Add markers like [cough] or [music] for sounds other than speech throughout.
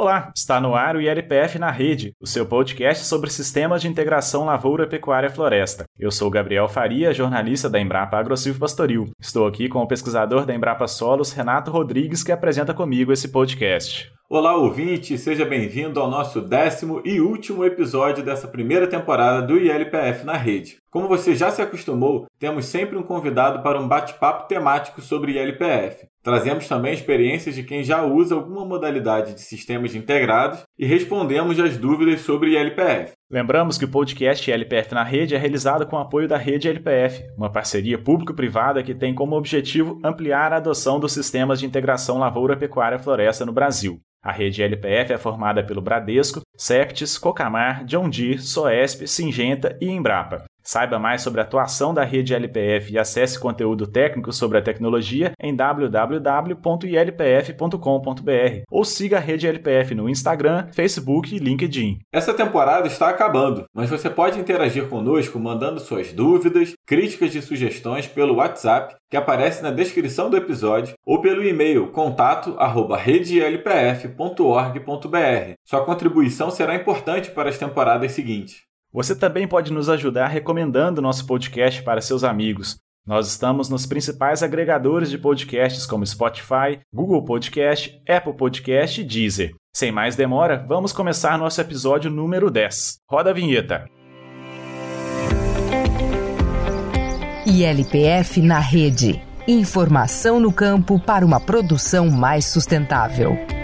Olá, está no ar o ILPF na Rede, o seu podcast sobre sistemas de integração lavoura, pecuária floresta. Eu sou Gabriel Faria, jornalista da Embrapa Agrosilvo Pastoril. Estou aqui com o pesquisador da Embrapa Solos, Renato Rodrigues, que apresenta comigo esse podcast. Olá, ouvinte, seja bem-vindo ao nosso décimo e último episódio dessa primeira temporada do ILPF na Rede. Como você já se acostumou, temos sempre um convidado para um bate-papo temático sobre ILPF. Trazemos também experiências de quem já usa alguma modalidade de sistemas integrados e respondemos às dúvidas sobre ILPF. Lembramos que o podcast ILPF na Rede é realizado com o apoio da Rede LPF, uma parceria público-privada que tem como objetivo ampliar a adoção dos sistemas de integração lavoura-pecuária-floresta no Brasil. A rede LPF é formada pelo Bradesco, Sectis, Cocamar, John Deere, Soesp, Singenta e Embrapa. Saiba mais sobre a atuação da rede LPF e acesse conteúdo técnico sobre a tecnologia em www.ilpf.com.br ou siga a rede LPF no Instagram, Facebook e LinkedIn. Essa temporada está acabando, mas você pode interagir conosco mandando suas dúvidas, críticas e sugestões pelo WhatsApp que aparece na descrição do episódio ou pelo e-mail contato@redelpf.org.br. Sua contribuição será importante para as temporadas seguintes. Você também pode nos ajudar recomendando nosso podcast para seus amigos. Nós estamos nos principais agregadores de podcasts como Spotify, Google Podcast, Apple Podcast e Deezer. Sem mais demora, vamos começar nosso episódio número 10. Roda a vinheta. ILPF na rede. Informação no campo para uma produção mais sustentável.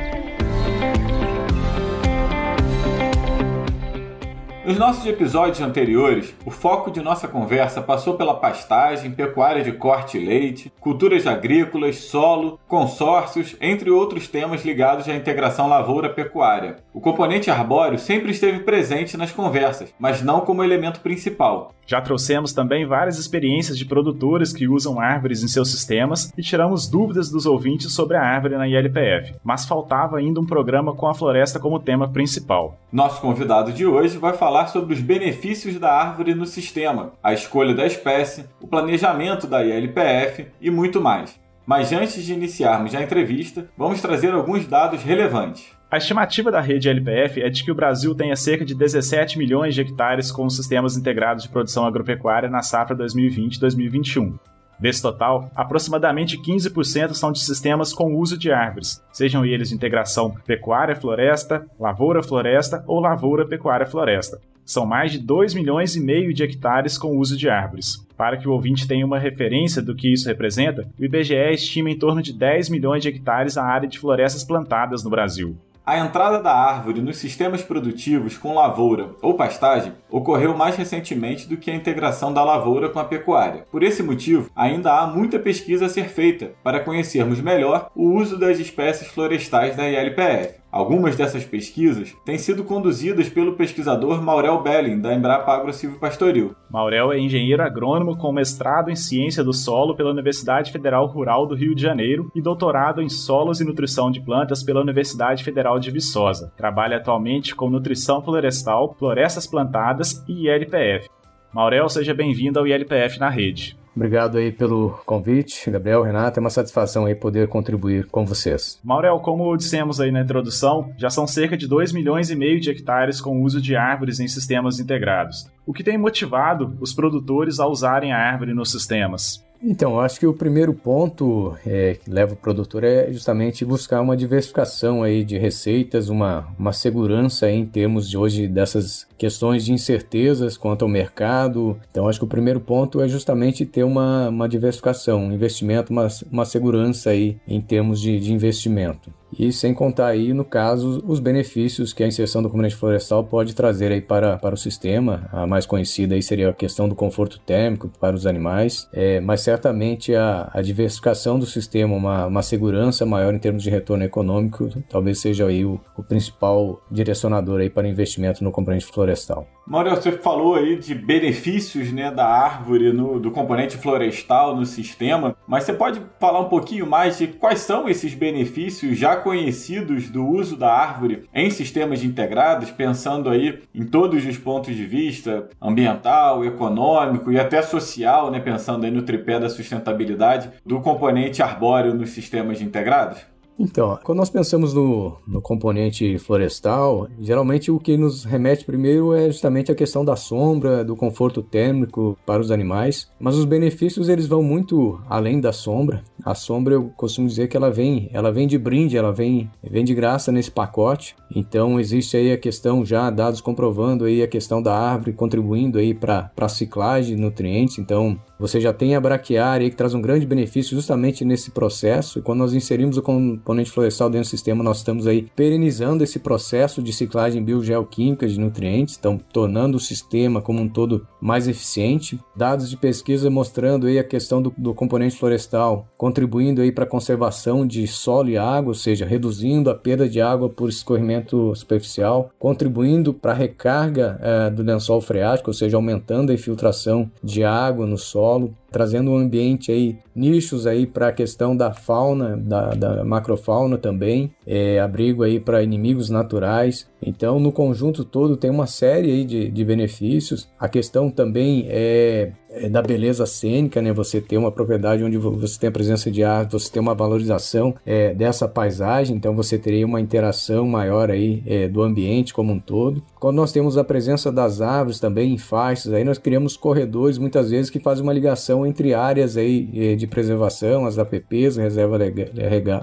Nos nossos episódios anteriores, o foco de nossa conversa passou pela pastagem, pecuária de corte e leite, culturas agrícolas, solo, consórcios, entre outros temas ligados à integração lavoura-pecuária. O componente arbóreo sempre esteve presente nas conversas, mas não como elemento principal. Já trouxemos também várias experiências de produtores que usam árvores em seus sistemas e tiramos dúvidas dos ouvintes sobre a árvore na ILPF, mas faltava ainda um programa com a floresta como tema principal. Nosso convidado de hoje vai falar sobre os benefícios da árvore no sistema, a escolha da espécie, o planejamento da ILPF e muito mais. Mas antes de iniciarmos a entrevista, vamos trazer alguns dados relevantes. A estimativa da rede LPF é de que o Brasil tenha cerca de 17 milhões de hectares com sistemas integrados de produção agropecuária na safra 2020-2021. Desse total, aproximadamente 15% são de sistemas com uso de árvores, sejam eles de integração pecuária-floresta, lavoura-floresta ou lavoura-pecuária-floresta. São mais de 2 milhões e meio de hectares com uso de árvores. Para que o ouvinte tenha uma referência do que isso representa, o IBGE estima em torno de 10 milhões de hectares a área de florestas plantadas no Brasil. A entrada da árvore nos sistemas produtivos com lavoura ou pastagem ocorreu mais recentemente do que a integração da lavoura com a pecuária. Por esse motivo, ainda há muita pesquisa a ser feita para conhecermos melhor o uso das espécies florestais da ILPF. Algumas dessas pesquisas têm sido conduzidas pelo pesquisador Maurel Belling, da Embrapa Agrosilvo Pastoril. Maurel é engenheiro agrônomo com mestrado em Ciência do Solo pela Universidade Federal Rural do Rio de Janeiro e doutorado em Solos e Nutrição de Plantas pela Universidade Federal de Viçosa. Trabalha atualmente com nutrição florestal, florestas plantadas e ILPF. Maurel, seja bem-vindo ao ILPF na rede. Obrigado aí pelo convite, Gabriel, Renato. É uma satisfação aí poder contribuir com vocês. Maurel, como dissemos aí na introdução, já são cerca de 2 milhões e meio de hectares com uso de árvores em sistemas integrados. O que tem motivado os produtores a usarem a árvore nos sistemas? Então, acho que o primeiro ponto é, que leva o produtor é justamente buscar uma diversificação aí de receitas, uma, uma segurança em termos de hoje dessas questões de incertezas quanto ao mercado. Então, acho que o primeiro ponto é justamente ter uma, uma diversificação, um investimento, uma, uma segurança aí em termos de, de investimento. E sem contar aí, no caso, os benefícios que a inserção do componente florestal pode trazer aí para, para o sistema. A mais conhecida aí seria a questão do conforto térmico para os animais, é, mas certamente a, a diversificação do sistema, uma, uma segurança maior em termos de retorno econômico, talvez seja aí o, o principal direcionador aí para investimento no componente florestal. Mário, você falou aí de benefícios né, da árvore, no, do componente florestal no sistema, mas você pode falar um pouquinho mais de quais são esses benefícios já conhecidos do uso da árvore em sistemas integrados, pensando aí em todos os pontos de vista, ambiental, econômico e até social, né, pensando aí no tripé da sustentabilidade do componente arbóreo nos sistemas integrados? Então, quando nós pensamos no, no, componente florestal, geralmente o que nos remete primeiro é justamente a questão da sombra, do conforto térmico para os animais, mas os benefícios eles vão muito além da sombra. A sombra eu costumo dizer que ela vem, ela vem de brinde, ela vem, vem de graça nesse pacote. Então existe aí a questão já dados comprovando aí a questão da árvore contribuindo aí para a ciclagem de nutrientes. Então você já tem a braquiária que traz um grande benefício justamente nesse processo. E quando nós inserimos o componente florestal dentro do sistema, nós estamos aí perenizando esse processo de ciclagem biogeoquímica de nutrientes, então tornando o sistema como um todo mais eficiente. Dados de pesquisa mostrando aí a questão do, do componente florestal, contribuindo aí para a conservação de solo e água, ou seja, reduzindo a perda de água por escorrimento superficial, contribuindo para a recarga eh, do lençol freático, ou seja, aumentando a infiltração de água no solo solo, trazendo um ambiente aí, nichos aí para a questão da fauna, da, da macrofauna também, é, abrigo aí para inimigos naturais. Então, no conjunto todo tem uma série aí de, de benefícios. A questão também é, é, da beleza cênica, né? Você ter uma propriedade onde você tem a presença de ar, você tem uma valorização é, dessa paisagem, então você teria uma interação maior aí é, do ambiente como um todo. Quando nós temos a presença das árvores também em faixas, aí nós criamos corredores muitas vezes que fazem uma ligação entre áreas aí eh, de preservação, as APPs, reserva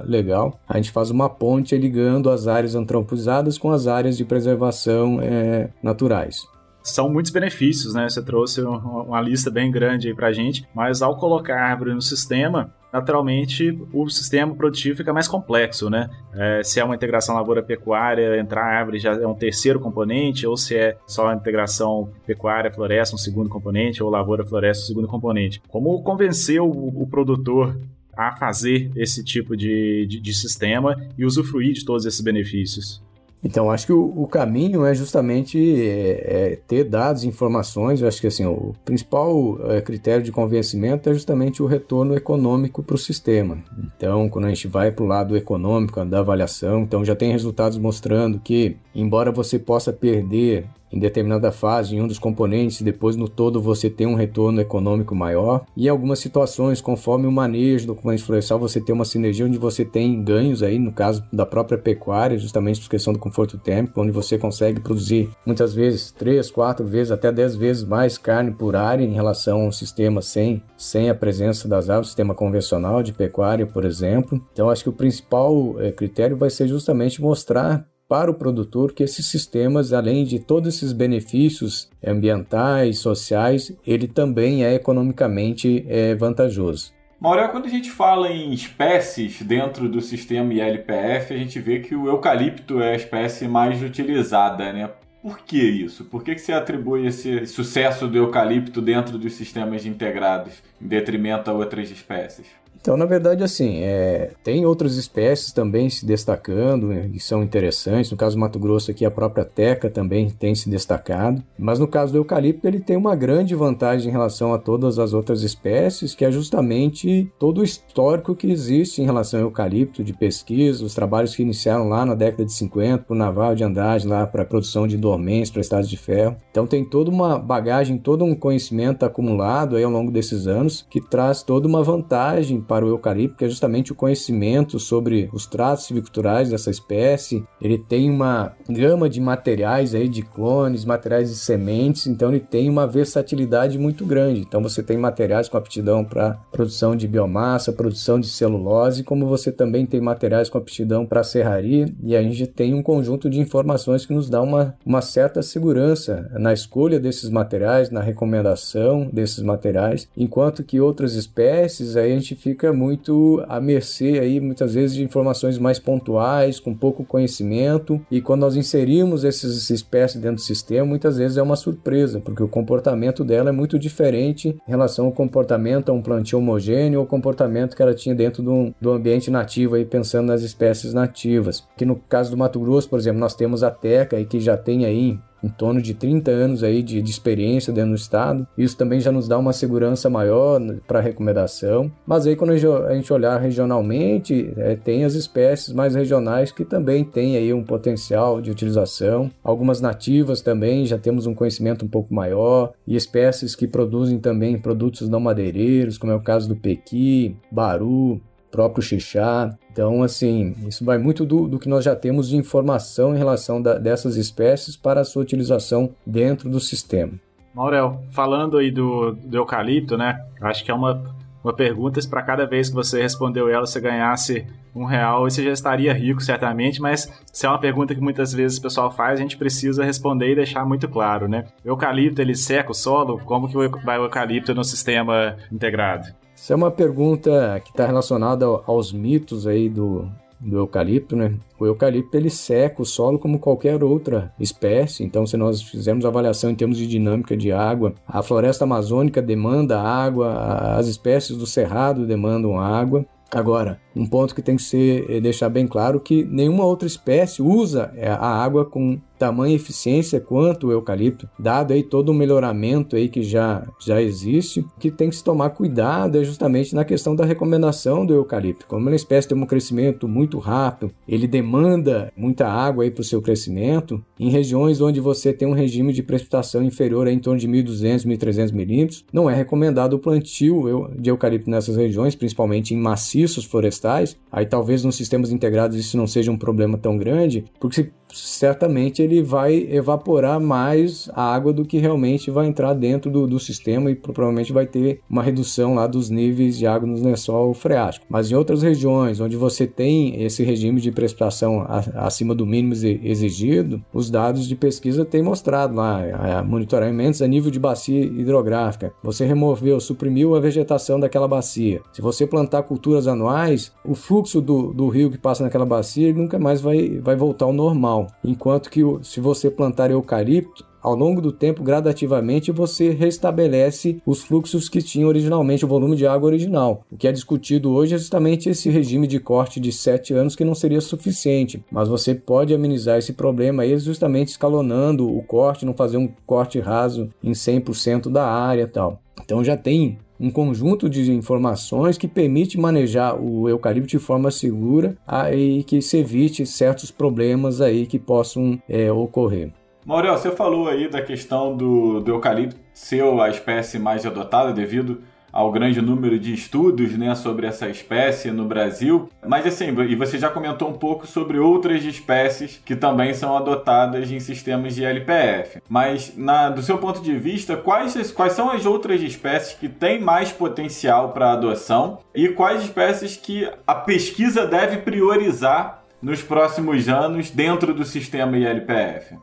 legal. A gente faz uma ponte ligando as áreas antropizadas com as áreas de preservação é, naturais são muitos benefícios, né? Você trouxe uma lista bem grande aí pra gente, mas ao colocar árvore no sistema, naturalmente o sistema produtivo fica mais complexo, né? É, se é uma integração lavoura-pecuária, entrar árvore já é um terceiro componente, ou se é só a integração pecuária-floresta, um segundo componente, ou lavoura-floresta, um segundo componente. Como convencer o, o produtor a fazer esse tipo de, de, de sistema e usufruir de todos esses benefícios? Então, acho que o, o caminho é justamente é, é ter dados, informações. Eu acho que assim, o principal é, critério de convencimento é justamente o retorno econômico para o sistema. Então, quando a gente vai para o lado econômico da avaliação, então já tem resultados mostrando que, embora você possa perder em determinada fase, em um dos componentes, depois no todo você tem um retorno econômico maior. E em algumas situações, conforme o manejo do componente florestal, você tem uma sinergia onde você tem ganhos aí, no caso da própria pecuária, justamente por questão do conforto térmico, onde você consegue produzir muitas vezes 3, 4 vezes, até 10 vezes mais carne por área em relação a um sistema sem, sem a presença das aves, sistema convencional de pecuária, por exemplo. Então, acho que o principal é, critério vai ser justamente mostrar para o produtor que esses sistemas, além de todos esses benefícios ambientais, sociais, ele também é economicamente é, vantajoso. Maurel, quando a gente fala em espécies dentro do sistema ILPF, a gente vê que o eucalipto é a espécie mais utilizada, né? Por que isso? Por que, que você atribui esse sucesso do eucalipto dentro dos sistemas integrados, em detrimento a outras espécies? Então, na verdade, assim, é, tem outras espécies também se destacando e são interessantes. No caso do Mato Grosso aqui, a própria teca também tem se destacado. Mas no caso do eucalipto, ele tem uma grande vantagem em relação a todas as outras espécies, que é justamente todo o histórico que existe em relação ao eucalipto, de pesquisa, os trabalhos que iniciaram lá na década de 50, para o naval de Andrade, lá para a produção de dormentes, para estados de ferro. Então tem toda uma bagagem, todo um conhecimento acumulado aí ao longo desses anos, que traz toda uma vantagem para o eucalipto, é justamente o conhecimento sobre os tratos silviculturais dessa espécie. Ele tem uma gama de materiais aí, de clones, materiais de sementes, então ele tem uma versatilidade muito grande. Então você tem materiais com aptidão para produção de biomassa, produção de celulose, como você também tem materiais com aptidão para serraria, e a gente tem um conjunto de informações que nos dá uma, uma certa segurança na escolha desses materiais, na recomendação desses materiais, enquanto que outras espécies aí a gente fica fica muito à mercê aí muitas vezes de informações mais pontuais, com pouco conhecimento, e quando nós inserimos essas espécies dentro do sistema, muitas vezes é uma surpresa, porque o comportamento dela é muito diferente em relação ao comportamento a um plantio homogêneo ou comportamento que ela tinha dentro do, do ambiente nativo aí pensando nas espécies nativas. Que no caso do Mato Grosso, por exemplo, nós temos a teca e que já tem aí em torno de 30 anos aí de, de experiência dentro do estado. Isso também já nos dá uma segurança maior para a recomendação. Mas aí quando a gente olhar regionalmente, é, tem as espécies mais regionais que também têm aí um potencial de utilização. Algumas nativas também já temos um conhecimento um pouco maior e espécies que produzem também produtos não madeireiros, como é o caso do pequi, baru, próprio xixá. Então, assim, isso vai muito do, do que nós já temos de informação em relação da, dessas espécies para a sua utilização dentro do sistema. Maurel, falando aí do, do eucalipto, né? Acho que é uma, uma pergunta se para cada vez que você respondeu ela você ganhasse um real, você já estaria rico, certamente, mas se é uma pergunta que muitas vezes o pessoal faz, a gente precisa responder e deixar muito claro, né? O eucalipto, ele seca o solo? Como que vai o eucalipto no sistema integrado? Isso é uma pergunta que está relacionada aos mitos aí do, do eucalipto, né? O eucalipto ele seca o solo como qualquer outra espécie. Então, se nós fizermos avaliação em termos de dinâmica de água, a floresta amazônica demanda água, as espécies do cerrado demandam água. Agora, um ponto que tem que ser é deixar bem claro que nenhuma outra espécie usa é, a água com tamanha eficiência quanto o eucalipto, dado aí todo o melhoramento aí que já, já existe, que tem que se tomar cuidado é justamente na questão da recomendação do eucalipto. Como uma espécie tem um crescimento muito rápido, ele demanda muita água para o seu crescimento, em regiões onde você tem um regime de precipitação inferior a em torno de 1.200, 1.300 milímetros, não é recomendado o plantio de eucalipto nessas regiões, principalmente em maciços florestais. Aí talvez nos sistemas integrados isso não seja um problema tão grande, porque certamente ele vai evaporar mais água do que realmente vai entrar dentro do, do sistema e provavelmente vai ter uma redução lá dos níveis de água no lençol freático. Mas em outras regiões onde você tem esse regime de precipitação acima do mínimo exigido, os dados de pesquisa têm mostrado lá monitoramentos a nível de bacia hidrográfica. Você removeu, suprimiu a vegetação daquela bacia. Se você plantar culturas anuais, o fluxo do, do rio que passa naquela bacia nunca mais vai, vai voltar ao normal. Enquanto que se você plantar eucalipto, ao longo do tempo, gradativamente, você restabelece os fluxos que tinham originalmente, o volume de água original. O que é discutido hoje é justamente esse regime de corte de 7 anos que não seria suficiente, mas você pode amenizar esse problema aí justamente escalonando o corte, não fazer um corte raso em 100% da área tal. Então já tem um conjunto de informações que permite manejar o eucalipto de forma segura e que se evite certos problemas aí que possam é, ocorrer. Maurel, você falou aí da questão do, do eucalipto ser a espécie mais adotada devido ao grande número de estudos né, sobre essa espécie no Brasil. Mas assim, e você já comentou um pouco sobre outras espécies que também são adotadas em sistemas de LPF. Mas na, do seu ponto de vista, quais, quais são as outras espécies que têm mais potencial para adoção e quais espécies que a pesquisa deve priorizar nos próximos anos dentro do sistema ILPF?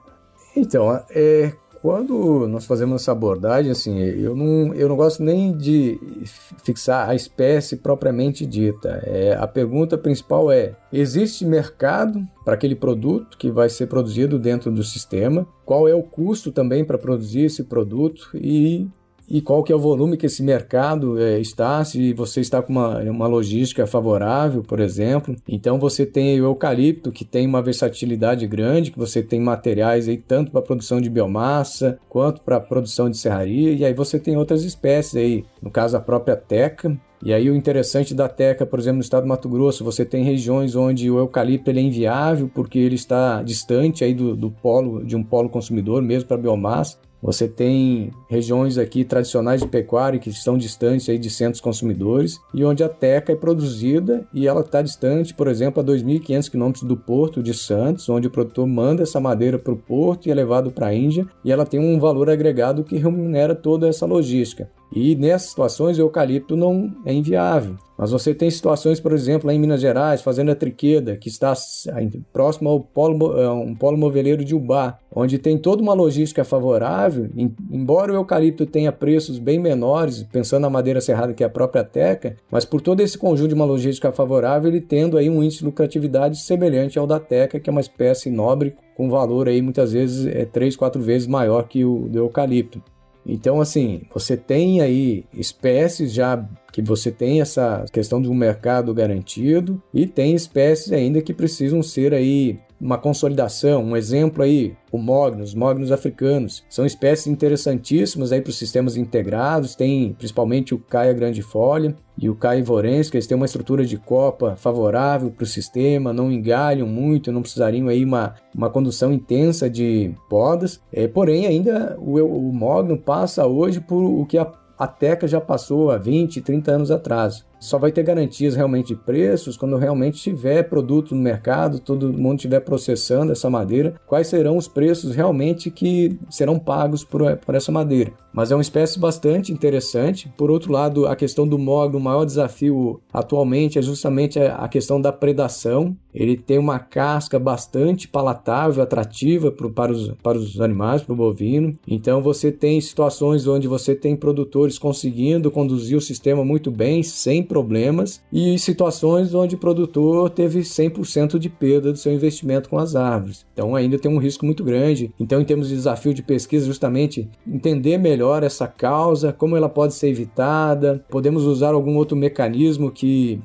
Então, é, quando nós fazemos essa abordagem, assim, eu não, eu não gosto nem de fixar a espécie propriamente dita. É, a pergunta principal é: existe mercado para aquele produto que vai ser produzido dentro do sistema? Qual é o custo também para produzir esse produto? E e qual que é o volume que esse mercado é, está, se você está com uma, uma logística favorável, por exemplo. Então você tem o eucalipto, que tem uma versatilidade grande, que você tem materiais aí tanto para produção de biomassa, quanto para produção de serraria, e aí você tem outras espécies aí, no caso a própria teca, e aí o interessante da teca, por exemplo, no estado do Mato Grosso, você tem regiões onde o eucalipto ele é inviável porque ele está distante aí do, do polo de um polo consumidor mesmo para biomassa. Você tem regiões aqui tradicionais de pecuária que estão distantes aí de centros consumidores e onde a teca é produzida e ela está distante, por exemplo, a 2.500 quilômetros do porto de Santos, onde o produtor manda essa madeira para o porto e é levado para a Índia e ela tem um valor agregado que remunera toda essa logística. E nessas situações o eucalipto não é inviável. Mas você tem situações, por exemplo, lá em Minas Gerais, fazendo a Triqueda, que está próximo ao polo, é, um polo moveleiro de Ubá, onde tem toda uma logística favorável, embora o eucalipto tenha preços bem menores, pensando na madeira serrada que é a própria teca, mas por todo esse conjunto de uma logística favorável, ele tendo aí um índice de lucratividade semelhante ao da teca, que é uma espécie nobre com valor aí muitas vezes é três, quatro vezes maior que o do eucalipto. Então, assim, você tem aí espécies já que você tem essa questão de um mercado garantido e tem espécies ainda que precisam ser aí uma consolidação. Um exemplo aí, o mognos, mognos africanos. São espécies interessantíssimas aí para os sistemas integrados, tem principalmente o caia grande folha e o caia ivorense, que eles têm uma estrutura de copa favorável para o sistema, não engalham muito, não precisariam aí uma, uma condução intensa de podas. É, porém, ainda o, o mogno passa hoje por o que a a Teca já passou há 20, 30 anos atrás. Só vai ter garantias realmente de preços quando realmente tiver produto no mercado, todo mundo estiver processando essa madeira, quais serão os preços realmente que serão pagos por, por essa madeira. Mas é uma espécie bastante interessante. Por outro lado, a questão do mogno, o maior desafio atualmente é justamente a questão da predação. Ele tem uma casca bastante palatável, atrativa para os, para os animais, para o bovino. Então você tem situações onde você tem produtores conseguindo conduzir o sistema muito bem, sem problemas, e situações onde o produtor teve 100% de perda do seu investimento com as árvores. Então ainda tem um risco muito grande. Então, em termos de desafio de pesquisa, justamente entender melhor essa causa, como ela pode ser evitada, podemos usar algum outro mecanismo que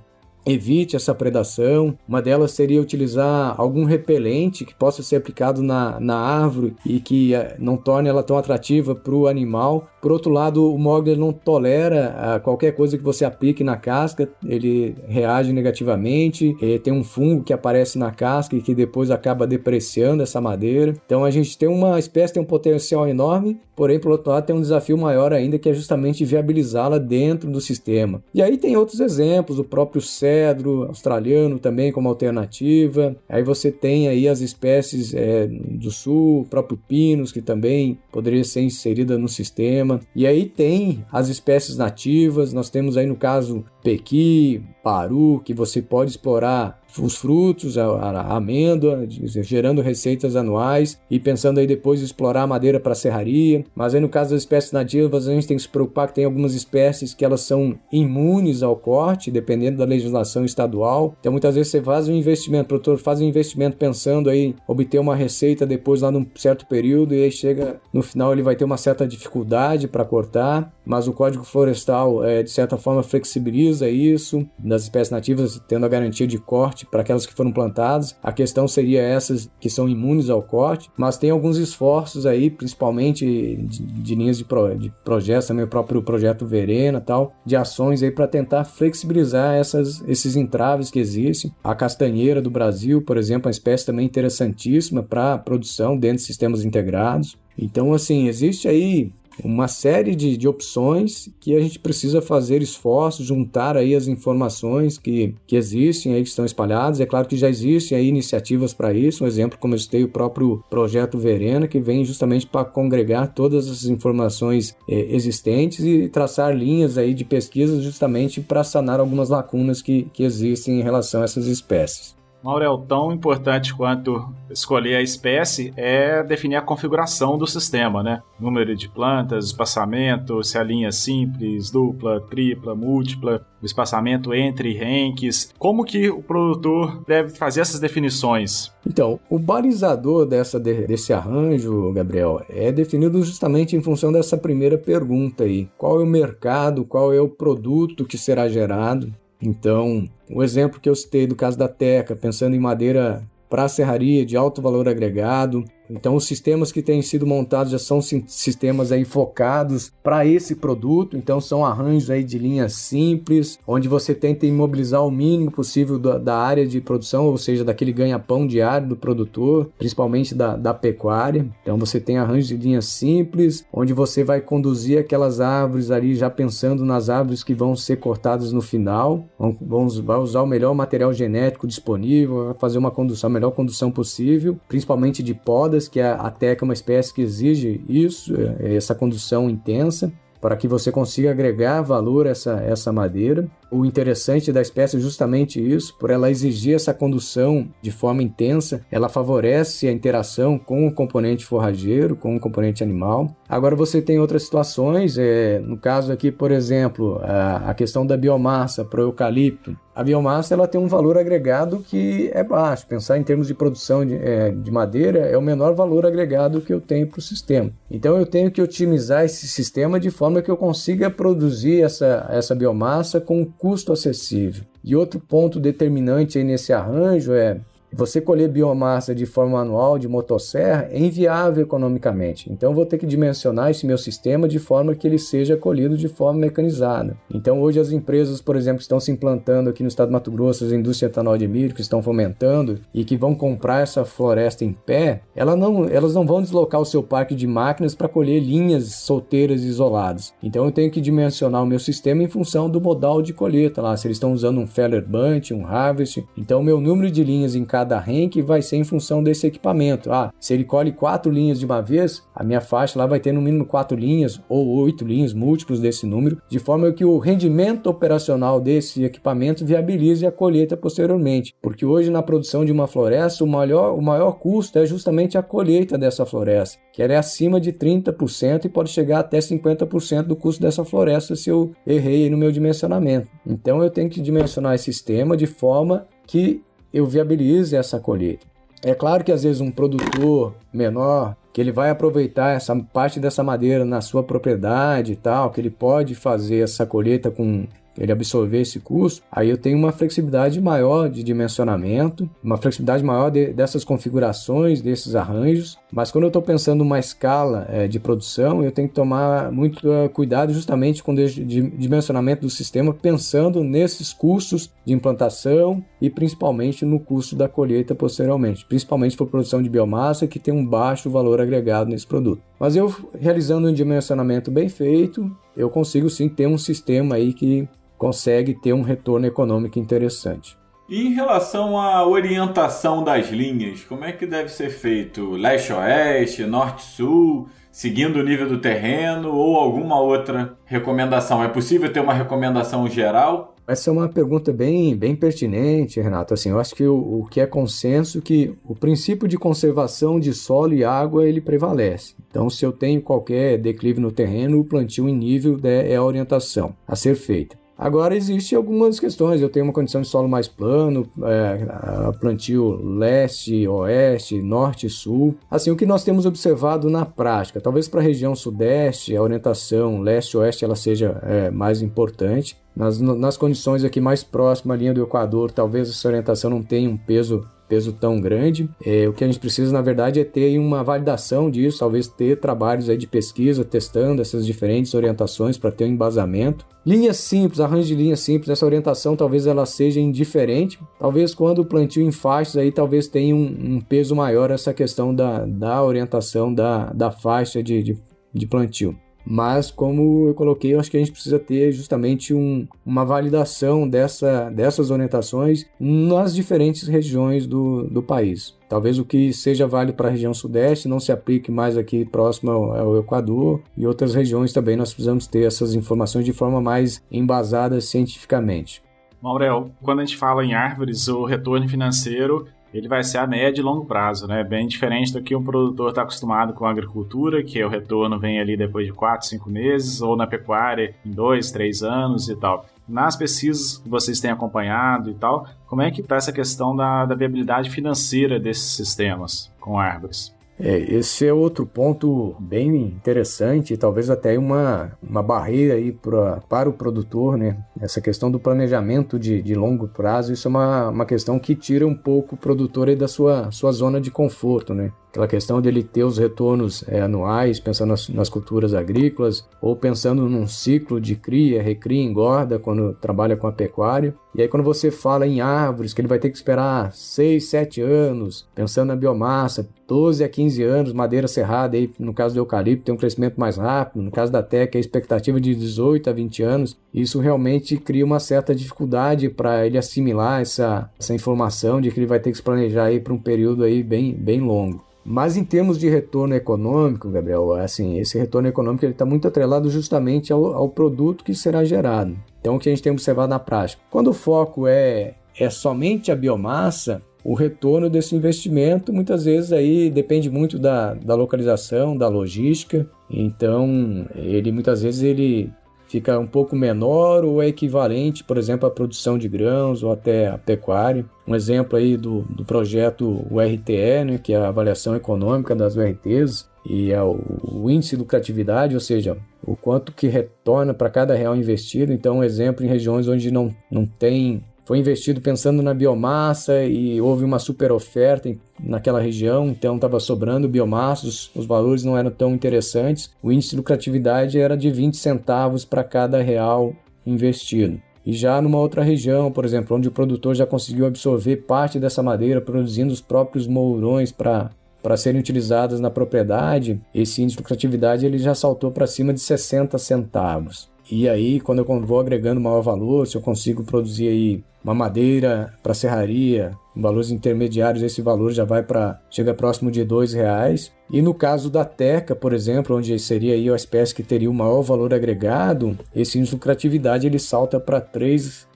evite essa predação. Uma delas seria utilizar algum repelente que possa ser aplicado na, na árvore e que eh, não torne ela tão atrativa para o animal. Por outro lado, o mogler não tolera ah, qualquer coisa que você aplique na casca, ele reage negativamente. Ele tem um fungo que aparece na casca e que depois acaba depreciando essa madeira. Então a gente tem uma espécie, tem um potencial enorme, porém, por outro lado, tem um desafio maior ainda que é justamente viabilizá-la dentro do sistema. E aí tem outros exemplos, o próprio cedro australiano também como alternativa. Aí você tem aí as espécies é, do sul, próprio pinus, que também poderia ser inserida no sistema. E aí tem as espécies nativas, nós temos aí no caso pequi, paru, que você pode explorar os frutos, a, a, amêndoa, gerando receitas anuais e pensando aí depois de explorar a madeira para serraria. Mas aí no caso das espécies nativas, a gente tem que se preocupar que tem algumas espécies que elas são imunes ao corte, dependendo da legislação estadual. Então muitas vezes você faz um investimento, o produtor faz um investimento pensando aí obter uma receita depois lá num certo período e aí chega no final ele vai ter uma certa dificuldade para cortar, mas o Código Florestal é, de certa forma flexibiliza isso, das espécies nativas tendo a garantia de corte corte para aquelas que foram plantadas. A questão seria essas que são imunes ao corte, mas tem alguns esforços aí, principalmente de, de linhas de, pro, de projetos, também o próprio projeto Verena tal, de ações aí para tentar flexibilizar essas, esses entraves que existem. A castanheira do Brasil, por exemplo, é uma espécie também interessantíssima para produção dentro de sistemas integrados. Então, assim, existe aí uma série de, de opções que a gente precisa fazer esforços, juntar aí as informações que, que existem aí, que estão espalhadas. É claro que já existem aí iniciativas para isso. Um exemplo, como eu citei, o próprio projeto Verena, que vem justamente para congregar todas as informações eh, existentes e traçar linhas aí de pesquisa justamente para sanar algumas lacunas que, que existem em relação a essas espécies. Maurel, tão importante quanto escolher a espécie é definir a configuração do sistema, né? Número de plantas, espaçamento, se a linha é simples, dupla, tripla, múltipla, o espaçamento entre ranks. Como que o produtor deve fazer essas definições? Então, o balizador dessa, desse arranjo, Gabriel, é definido justamente em função dessa primeira pergunta aí. Qual é o mercado, qual é o produto que será gerado? Então, o exemplo que eu citei do caso da Teca, pensando em madeira para serraria de alto valor agregado, então, os sistemas que têm sido montados já são sistemas aí focados para esse produto. Então, são arranjos aí de linhas simples, onde você tenta imobilizar o mínimo possível da, da área de produção, ou seja, daquele ganha-pão diário do produtor, principalmente da, da pecuária. Então, você tem arranjos de linhas simples, onde você vai conduzir aquelas árvores ali já pensando nas árvores que vão ser cortadas no final. Vamos, vai usar o melhor material genético disponível, vai fazer uma condução, a melhor condução possível, principalmente de podas que a, a é uma espécie que exige isso, é, essa condução intensa, para que você consiga agregar valor a essa, essa madeira. O interessante da espécie é justamente isso, por ela exigir essa condução de forma intensa, ela favorece a interação com o componente forrageiro, com o componente animal. Agora você tem outras situações, é, no caso aqui, por exemplo, a, a questão da biomassa para o eucalipto. A biomassa ela tem um valor agregado que é baixo. Pensar em termos de produção de, é, de madeira é o menor valor agregado que eu tenho para o sistema. Então eu tenho que otimizar esse sistema de forma que eu consiga produzir essa, essa biomassa com custo acessível. E outro ponto determinante nesse arranjo é Você colher biomassa de forma manual, de motosserra, é inviável economicamente. Então vou ter que dimensionar esse meu sistema de forma que ele seja colhido de forma mecanizada. Então hoje as empresas, por exemplo, que estão se implantando aqui no estado do Mato Grosso, as indústrias etanol de milho que estão fomentando e que vão comprar essa floresta em pé, ela não, elas não vão deslocar o seu parque de máquinas para colher linhas solteiras isoladas. Então eu tenho que dimensionar o meu sistema em função do modal de colheita lá, se eles estão usando um Feller Bunch, um Harvest. Então meu número de linhas em cada rank vai ser em função desse equipamento. Ah, se ele colhe quatro linhas de uma vez, a minha faixa lá vai ter no mínimo quatro linhas ou oito linhas, múltiplos desse número, de forma que o rendimento operacional desse equipamento viabilize a colheita posteriormente. Porque hoje na produção de uma floresta, o maior, o maior custo é justamente a colheita dessa floresta, que ela é acima de 30% e pode chegar até 50% do custo dessa floresta se eu errei no meu dimensionamento. Então eu tenho que dimensionar esse sistema de forma que eu viabilize essa colheita. É claro que às vezes um produtor menor que ele vai aproveitar essa parte dessa madeira na sua propriedade e tal, que ele pode fazer essa colheita com ele absorver esse custo, aí eu tenho uma flexibilidade maior de dimensionamento, uma flexibilidade maior de, dessas configurações, desses arranjos. Mas quando eu estou pensando uma escala é, de produção, eu tenho que tomar muito uh, cuidado justamente com o dimensionamento do sistema, pensando nesses custos de implantação e principalmente no custo da colheita posteriormente, principalmente para produção de biomassa que tem um baixo valor agregado nesse produto. Mas eu realizando um dimensionamento bem feito, eu consigo sim ter um sistema aí que consegue ter um retorno econômico interessante. E em relação à orientação das linhas, como é que deve ser feito? Leste-oeste, norte-sul, seguindo o nível do terreno ou alguma outra recomendação? É possível ter uma recomendação geral? Essa é uma pergunta bem, bem pertinente, Renato. Assim, eu acho que o, o que é consenso é que o princípio de conservação de solo e água ele prevalece. Então, se eu tenho qualquer declive no terreno, o plantio em nível é a orientação a ser feita. Agora, existem algumas questões. Eu tenho uma condição de solo mais plano, é, plantio leste, oeste, norte sul. Assim, o que nós temos observado na prática, talvez para a região sudeste, a orientação leste-oeste ela seja é, mais importante. Nas, nas condições aqui mais próximas à linha do Equador, talvez essa orientação não tenha um peso peso tão grande. É, o que a gente precisa, na verdade, é ter uma validação disso, talvez ter trabalhos aí de pesquisa testando essas diferentes orientações para ter um embasamento. Linhas simples, arranjo de linhas simples, essa orientação talvez ela seja indiferente. Talvez quando o plantio em faixas aí talvez tenha um, um peso maior essa questão da, da orientação da, da faixa de, de, de plantio. Mas, como eu coloquei, eu acho que a gente precisa ter justamente um, uma validação dessa, dessas orientações nas diferentes regiões do, do país. Talvez o que seja válido para a região sudeste não se aplique mais aqui próximo ao, ao, Equador e outras regiões também nós precisamos ter essas informações de forma mais embasada cientificamente. Maurel, quando a gente fala em árvores, o retorno financeiro ele vai ser a médio e longo prazo, né? Bem diferente do que um produtor está acostumado com a agricultura, que o retorno vem ali depois de 4, 5 meses, ou na pecuária em 2, 3 anos e tal. Nas pesquisas que vocês têm acompanhado e tal, como é que está essa questão da, da viabilidade financeira desses sistemas com árvores? É, esse é outro ponto bem interessante, talvez até uma, uma barreira aí pra, para o produtor, né? Essa questão do planejamento de, de longo prazo, isso é uma, uma questão que tira um pouco o produtor da sua, sua zona de conforto, né? Aquela questão dele ter os retornos é, anuais, pensando nas, nas, culturas agrícolas, ou pensando num ciclo de cria, recria, engorda, quando trabalha com a pecuária. E aí quando você fala em árvores, que ele vai ter que esperar 6, 7 anos, pensando na biomassa, 12 a 15 anos, madeira cerrada, aí, no caso do eucalipto tem um crescimento mais rápido, no caso da teca a expectativa de 18 a 20 anos, isso realmente cria uma certa dificuldade para ele assimilar essa, essa informação de que ele vai ter que se planejar para um período aí bem, bem longo. Mas em termos de retorno econômico, Gabriel, assim, esse retorno econômico está muito atrelado justamente ao, ao, produto que será gerado. Então, o que a gente tem observado na prática? Quando o foco é, é somente a biomassa, o retorno desse investimento muitas vezes aí depende muito da, da localização, da logística. Então, ele muitas vezes ele fica um pouco menor ou é equivalente, por exemplo, à produção de grãos ou até a pecuária. Um exemplo aí do, do projeto URTE, né, que é a avaliação econômica das URTs, e é o, o índice de lucratividade, ou seja, o quanto que retorna para cada real investido. Então, um exemplo em regiões onde não, não tem foi investido pensando na biomassa e houve uma super oferta naquela região, então estava sobrando biomassa, os, os, valores não eram tão interessantes. O índice de lucratividade era de 20 centavos para cada real investido. E já numa outra região, por exemplo, onde o produtor já conseguiu absorver parte dessa madeira, produzindo os próprios mourões para para serem utilizadas na propriedade, esse índice de lucratividade ele já saltou para cima de 60 centavos. E aí, quando eu vou agregando maior valor, se eu consigo produzir aí uma madeira para serraria, valores intermediários, esse valor já vai para chega próximo de dois reais. E no caso da teca, por exemplo, onde seria aí a espécie que teria o maior valor agregado, esse índice de lucratividade ele salta para R$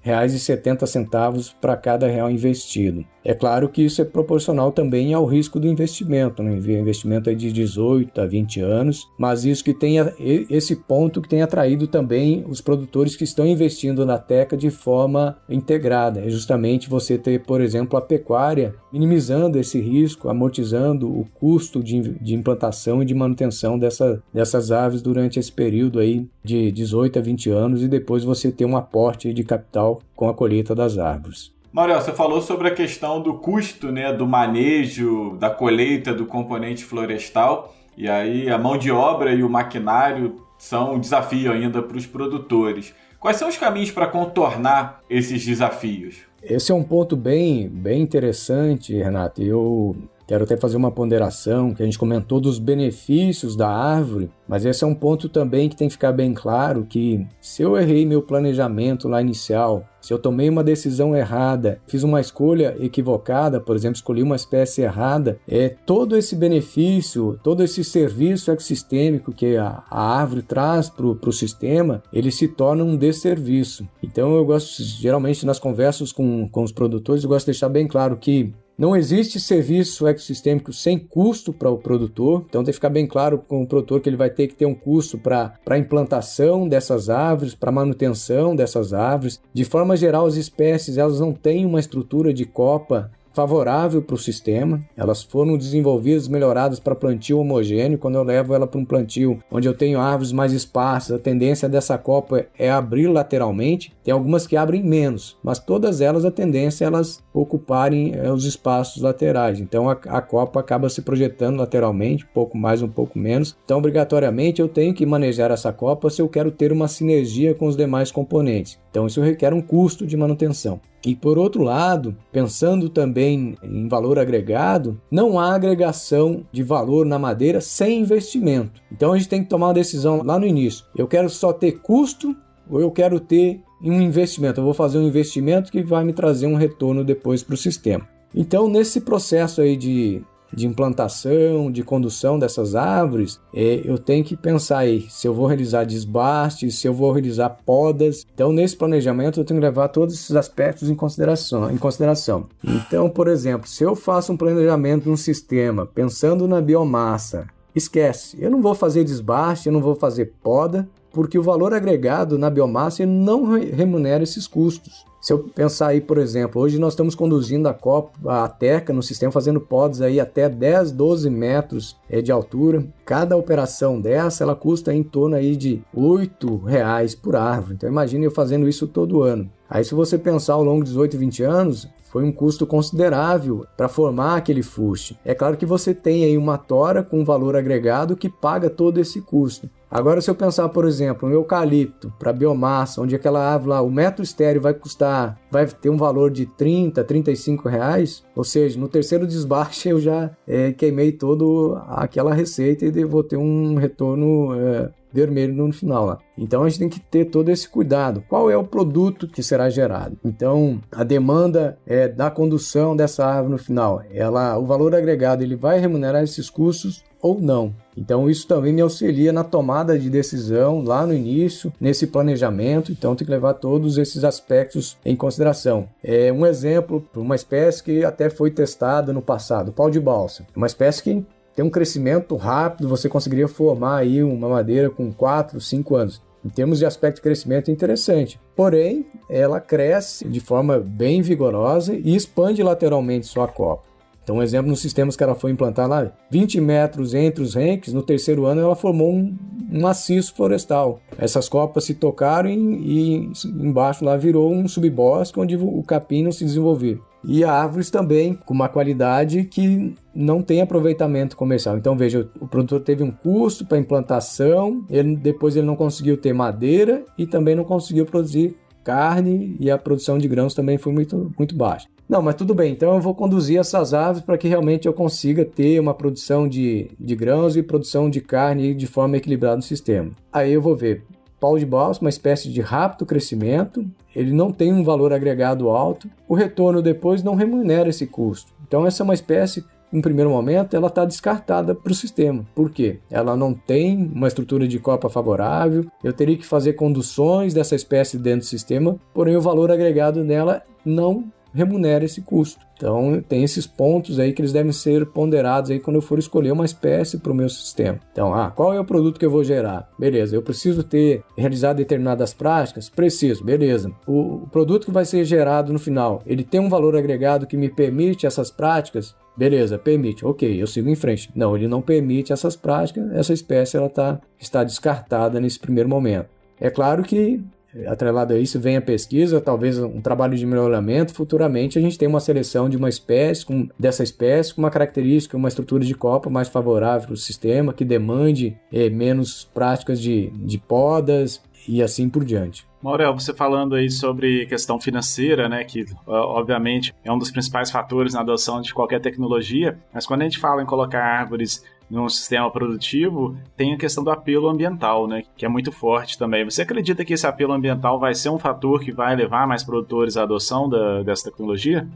3,70 para cada real investido. É claro que isso é proporcional também ao risco do investimento, né? investimento é de 18 a 20 anos, mas isso que tenha esse ponto que tem atraído também os produtores que estão investindo na teca de forma integrada, é justamente você ter, por exemplo, a pecuária minimizando esse risco, amortizando o custo de, de implantação e de manutenção dessa, dessas aves durante esse período aí de 18 a 20 anos e depois você ter um aporte de capital com a colheita das árvores. Mauriel, você falou sobre a questão do custo, né, do manejo, da colheita do componente florestal, e aí a mão de obra e o maquinário são um desafio ainda para os produtores. Quais são os caminhos para contornar esses desafios? Esse é um ponto bem, bem interessante, Renato. Eu quero até fazer uma ponderação, que a gente comentou dos benefícios da árvore, mas esse é um ponto também que tem que ficar bem claro que se eu errei meu planejamento lá inicial, se eu tomei uma decisão errada, fiz uma escolha equivocada, por exemplo, escolhi uma espécie errada, é todo esse benefício, todo esse serviço ecossistêmico que a, a árvore traz para o sistema, ele se torna um desserviço. Então eu gosto, geralmente nas conversas com, com os produtores, eu gosto de deixar bem claro que não existe serviço ecossistêmico sem custo para o produtor, então tem que ficar bem claro com o produtor que ele vai ter que ter um custo para a implantação dessas árvores, para manutenção dessas árvores. De forma geral, as espécies elas não têm uma estrutura de copa favorável para o sistema. Elas foram desenvolvidas, melhoradas para plantio homogêneo. Quando eu levo ela para um plantio onde eu tenho árvores mais esparsas, a tendência dessa copa é abrir lateralmente. Tem algumas que abrem menos, mas todas elas a tendência é elas ocuparem é, os espaços laterais. Então a, a copa acaba se projetando lateralmente, um pouco mais, um pouco menos. Então obrigatoriamente eu tenho que manejar essa copa se eu quero ter uma sinergia com os demais componentes. Então isso requer um custo de manutenção. E por outro lado, pensando também em valor agregado, não há agregação de valor na madeira sem investimento. Então a gente tem que tomar uma decisão lá no início. Eu quero só ter custo ou eu quero ter um investimento? Eu vou fazer um investimento que vai me trazer um retorno depois para o sistema. Então, nesse processo aí de de implantação, de condução dessas árvores, é, eu tenho que pensar aí se eu vou realizar desbastes, se eu vou realizar podas. Então, nesse planejamento, eu tenho que levar todos esses aspectos em consideração. Em consideração. Então, por exemplo, se eu faço um planejamento de um sistema pensando na biomassa, esquece, eu não vou fazer desbaste, eu não vou fazer poda, porque o valor agregado na biomassa não remunera esses custos. Se eu pensar aí, por exemplo, hoje nós estamos conduzindo a Copa, a Teca no sistema, fazendo pods aí até 10, 12 metros é, de altura. Cada operação dessa, ela custa em torno aí de R$ reais por árvore. Então imagine eu fazendo isso todo ano. Aí se você pensar ao longo de 18, 20 anos, foi um custo considerável para formar aquele fuste. É claro que você tem aí uma tora com valor agregado que paga todo esse custo. Agora, se eu pensar, por exemplo, um eucalipto para biomassa, onde aquela árvore lá, o metro estéreo vai custar, vai ter um valor de 30, 35 reais, ou seja, no terceiro desbaste [laughs] eu já é, queimei toda aquela receita e vou ter um retorno é, vermelho no final lá. Então a gente tem que ter todo esse cuidado. Qual é o produto que será gerado? Então a demanda é, da condução dessa árvore no final, ela, o valor agregado ele vai remunerar esses custos ou não. Então isso também me auxilia na tomada de decisão lá no início, nesse planejamento. Então tem que levar todos esses aspectos em consideração. É um exemplo, uma espécie que até foi testada no passado, o pau de balsa. Uma espécie que tem um crescimento rápido, você conseguiria formar aí uma madeira com 4, 5 anos. Em termos de aspecto de crescimento, é interessante. Porém, ela cresce de forma bem vigorosa e expande lateralmente sua copa. Então, um exemplo, nos sistemas que ela foi implantar lá, 20 metros entre os ranks, no terceiro ano ela formou um, um maciço florestal. Essas copas se tocaram e, e embaixo lá virou um subbosque onde o capim não se desenvolveu e árvores também com uma qualidade que não tem aproveitamento comercial. Então veja, o produtor teve um custo para implantação, ele, depois ele não conseguiu ter madeira e também não conseguiu produzir carne e a produção de grãos também foi muito, muito baixa. Não, mas tudo bem, então eu vou conduzir essas aves para que realmente eu consiga ter uma produção de, de grãos e produção de carne de forma equilibrada no sistema. Aí eu vou ver, pau de balsa, uma espécie de rápido crescimento, ele não tem um valor agregado alto, o retorno depois não remunera esse custo. Então essa é uma espécie, em primeiro momento, ela está descartada para o sistema. Por quê? Ela não tem uma estrutura de copa favorável, eu teria que fazer conduções dessa espécie dentro do sistema, porém o valor agregado nela não remunera esse custo. Então, tem esses pontos aí que eles devem ser ponderados aí quando eu for escolher uma espécie para o meu sistema. Então, ah, qual é o produto que eu vou gerar? Beleza, eu preciso ter realizado determinadas práticas? Preciso, beleza. O, o produto que vai ser gerado no final, ele tem um valor agregado que me permite essas práticas? Beleza, permite. Ok, eu sigo em frente. Não, ele não permite essas práticas. Essa espécie ela tá, está descartada nesse primeiro momento. É claro que atrelado a isso vem a pesquisa, talvez um trabalho de melhoramento. Futuramente a gente tem uma seleção de uma espécie, com, dessa espécie, com uma característica, uma estrutura de copa mais favorável para o sistema, que demande eh, menos práticas de, de podas e assim por diante. Maurel, você falando aí sobre questão financeira, né, que obviamente é um dos principais fatores na adoção de qualquer tecnologia, mas quando a gente fala em colocar árvores num sistema produtivo, tem a questão do apelo ambiental, né, que é muito forte também. Você acredita que esse apelo ambiental vai ser um fator que vai levar mais produtores à adoção da, dessa tecnologia?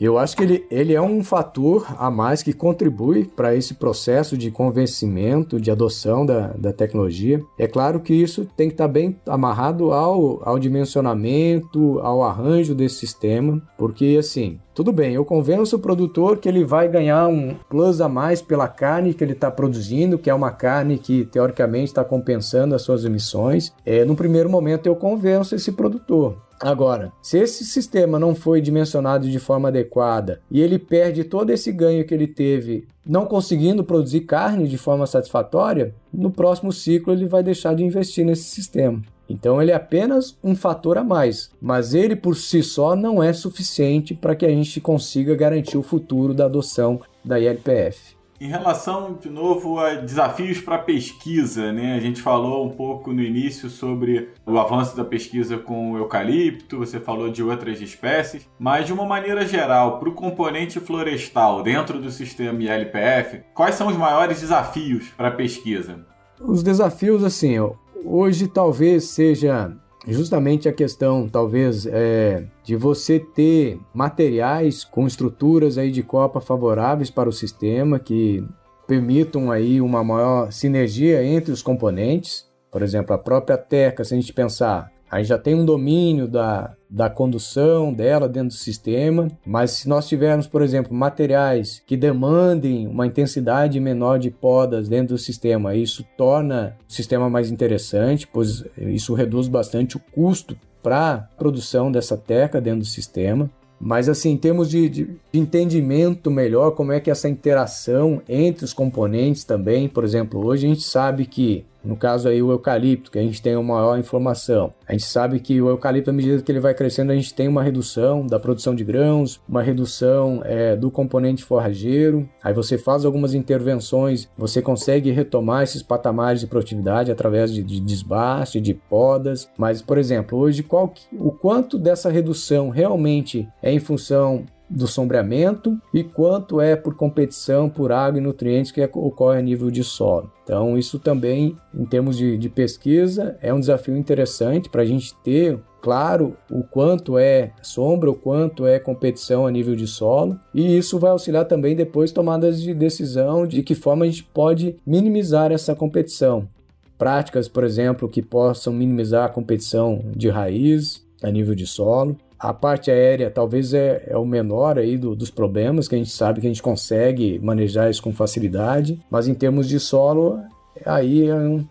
Eu acho que ele, ele é um fator a mais que contribui para esse processo de convencimento, de adoção da, da tecnologia. É claro que isso tem que estar tá bem amarrado ao, ao dimensionamento, ao arranjo desse sistema, porque assim, tudo bem, eu convenço o produtor que ele vai ganhar um plus a mais pela carne que ele está produzindo, que é uma carne que teoricamente está compensando as suas emissões. É, no primeiro momento eu convenço esse produtor. Agora, se esse sistema não foi dimensionado de forma adequada e ele perde todo esse ganho que ele teve não conseguindo produzir carne de forma satisfatória, no próximo ciclo ele vai deixar de investir nesse sistema. Então ele é apenas um fator a mais, mas ele por si só não é suficiente para que a gente consiga garantir o futuro da adoção da ILPF. Em relação, de novo, a desafios para pesquisa, né? A gente falou um pouco no início sobre o avanço da pesquisa com o eucalipto, você falou de outras espécies, mas de uma maneira geral, para o componente florestal dentro do sistema ILPF, quais são os maiores desafios para a pesquisa? Os desafios, assim, hoje talvez seja justamente a questão, talvez, é, de você ter materiais com estruturas aí de copa favoráveis para o sistema que permitam aí uma maior sinergia entre os componentes. Por exemplo, a própria teca, se a gente pensar Aí já tem um domínio da, da condução dela dentro do sistema, mas se nós tivermos, por exemplo, materiais que demandem uma intensidade menor de podas dentro do sistema, isso torna o sistema mais interessante, pois isso reduz bastante o custo para a produção dessa teca dentro do sistema. Mas assim, em termos de, de, entendimento melhor, como é que essa interação entre os componentes também, por exemplo, hoje a gente sabe que no caso aí o eucalipto, que a gente tem uma maior informação. A gente sabe que o eucalipto, à medida que ele vai crescendo, a gente tem uma redução da produção de grãos, uma redução é, do componente forrageiro. Aí você faz algumas intervenções, você consegue retomar esses patamares de produtividade através de, de desbaste, de podas. Mas, por exemplo, hoje qual, o quanto dessa redução realmente é em função do sombreamento e quanto é por competição por água e nutrientes que ocorre a nível de solo. Então, isso também, em termos de, de pesquisa, é um desafio interessante para a gente ter claro o quanto é sombra, o quanto é competição a nível de solo, e isso vai auxiliar também depois tomadas de decisão de que forma a gente pode minimizar essa competição. Práticas, por exemplo, que possam minimizar a competição de raiz a nível de solo. A parte aérea talvez é, é o menor aí do, dos problemas, que a gente sabe que a gente consegue manejar isso com facilidade, mas em termos de solo, aí é, um,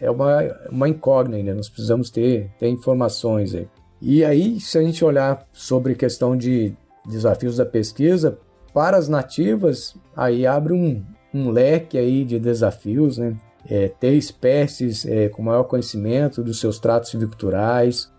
é uma, uma incógnita, né? nós precisamos ter, ter informações aí. E aí, se a gente olhar sobre questão de desafios da pesquisa, para as nativas, aí abre um, um leque aí de desafios, né? é, ter espécies é, com maior conhecimento dos seus tratos silviculturais,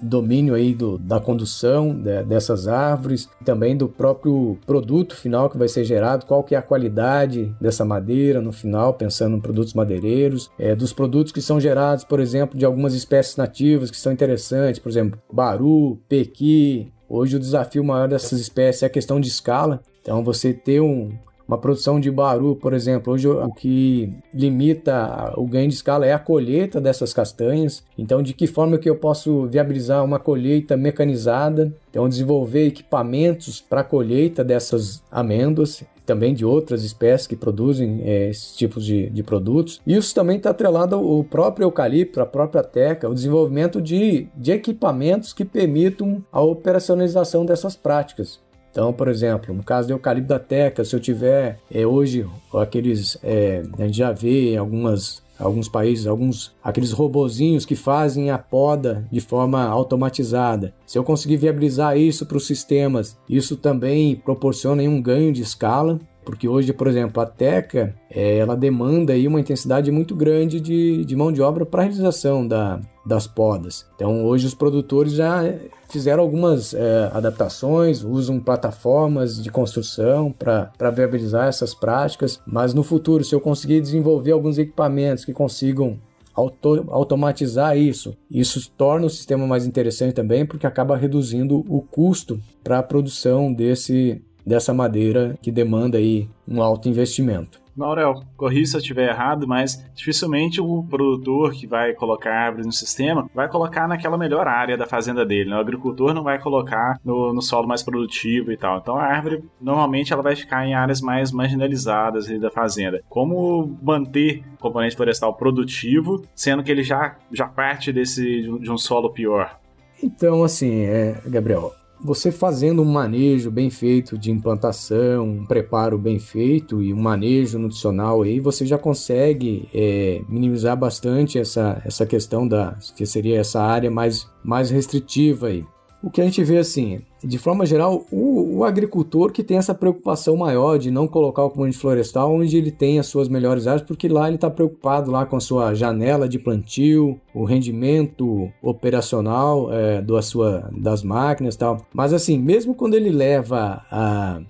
domínio aí do, da condução de, dessas árvores, também do próprio produto final que vai ser gerado, qual que é a qualidade dessa madeira no final, pensando em produtos madeireiros, é, dos produtos que são gerados, por exemplo, de algumas espécies nativas que são interessantes, por exemplo, baru, pequi. Hoje o desafio maior dessas espécies é a questão de escala. Então você ter um, uma produção de baru, por exemplo, hoje o que limita o ganho de escala é a colheita dessas castanhas. Então, de que forma que eu posso viabilizar uma colheita mecanizada? Então, desenvolver equipamentos para a colheita dessas amêndoas também de outras espécies que produzem é, esses tipos de, de produtos. Isso também está atrelado ao próprio eucalipto, à própria teca, o desenvolvimento de, de equipamentos que permitam a operacionalização dessas práticas. Então, por exemplo, no caso do eucalipto da teca, se eu tiver é, hoje aqueles, é, a gente já vê algumas alguns países, alguns aqueles robozinhos que fazem a poda de forma automatizada. Se eu conseguir viabilizar isso para os sistemas, isso também proporciona um ganho de escala porque hoje, por exemplo, a Teca é, ela demanda aí uma intensidade muito grande de, de mão de obra para a realização da, das podas. Então, hoje os produtores já fizeram algumas é, adaptações, usam plataformas de construção para viabilizar essas práticas, mas no futuro, se eu conseguir desenvolver alguns equipamentos que consigam auto, automatizar isso. Isso torna o sistema mais interessante também, porque acaba reduzindo o custo para a produção desse, dessa madeira que demanda aí um alto investimento. Maurel, corri se eu estiver errado, mas dificilmente o produtor que vai colocar árvores no sistema vai colocar naquela melhor área da fazenda dele. Né? O agricultor não vai colocar no, no, solo mais produtivo e tal. Então a árvore normalmente ela vai ficar em áreas mais marginalizadas da fazenda. Como manter o componente florestal produtivo, sendo que ele já, já parte desse, de um solo pior? Então, assim, é, Gabriel, você fazendo um manejo bem feito de implantação, um preparo bem feito e um manejo nutricional aí, você já consegue é, minimizar bastante essa, essa questão da que seria essa área mais, mais restritiva aí. O que a gente vê assim, de forma geral, o, o, agricultor que tem essa preocupação maior de não colocar o componente florestal onde ele tem as suas melhores áreas, porque lá ele está preocupado lá com a sua janela de plantio, o rendimento operacional é, do, sua, das máquinas e tal. Mas assim, mesmo quando ele leva a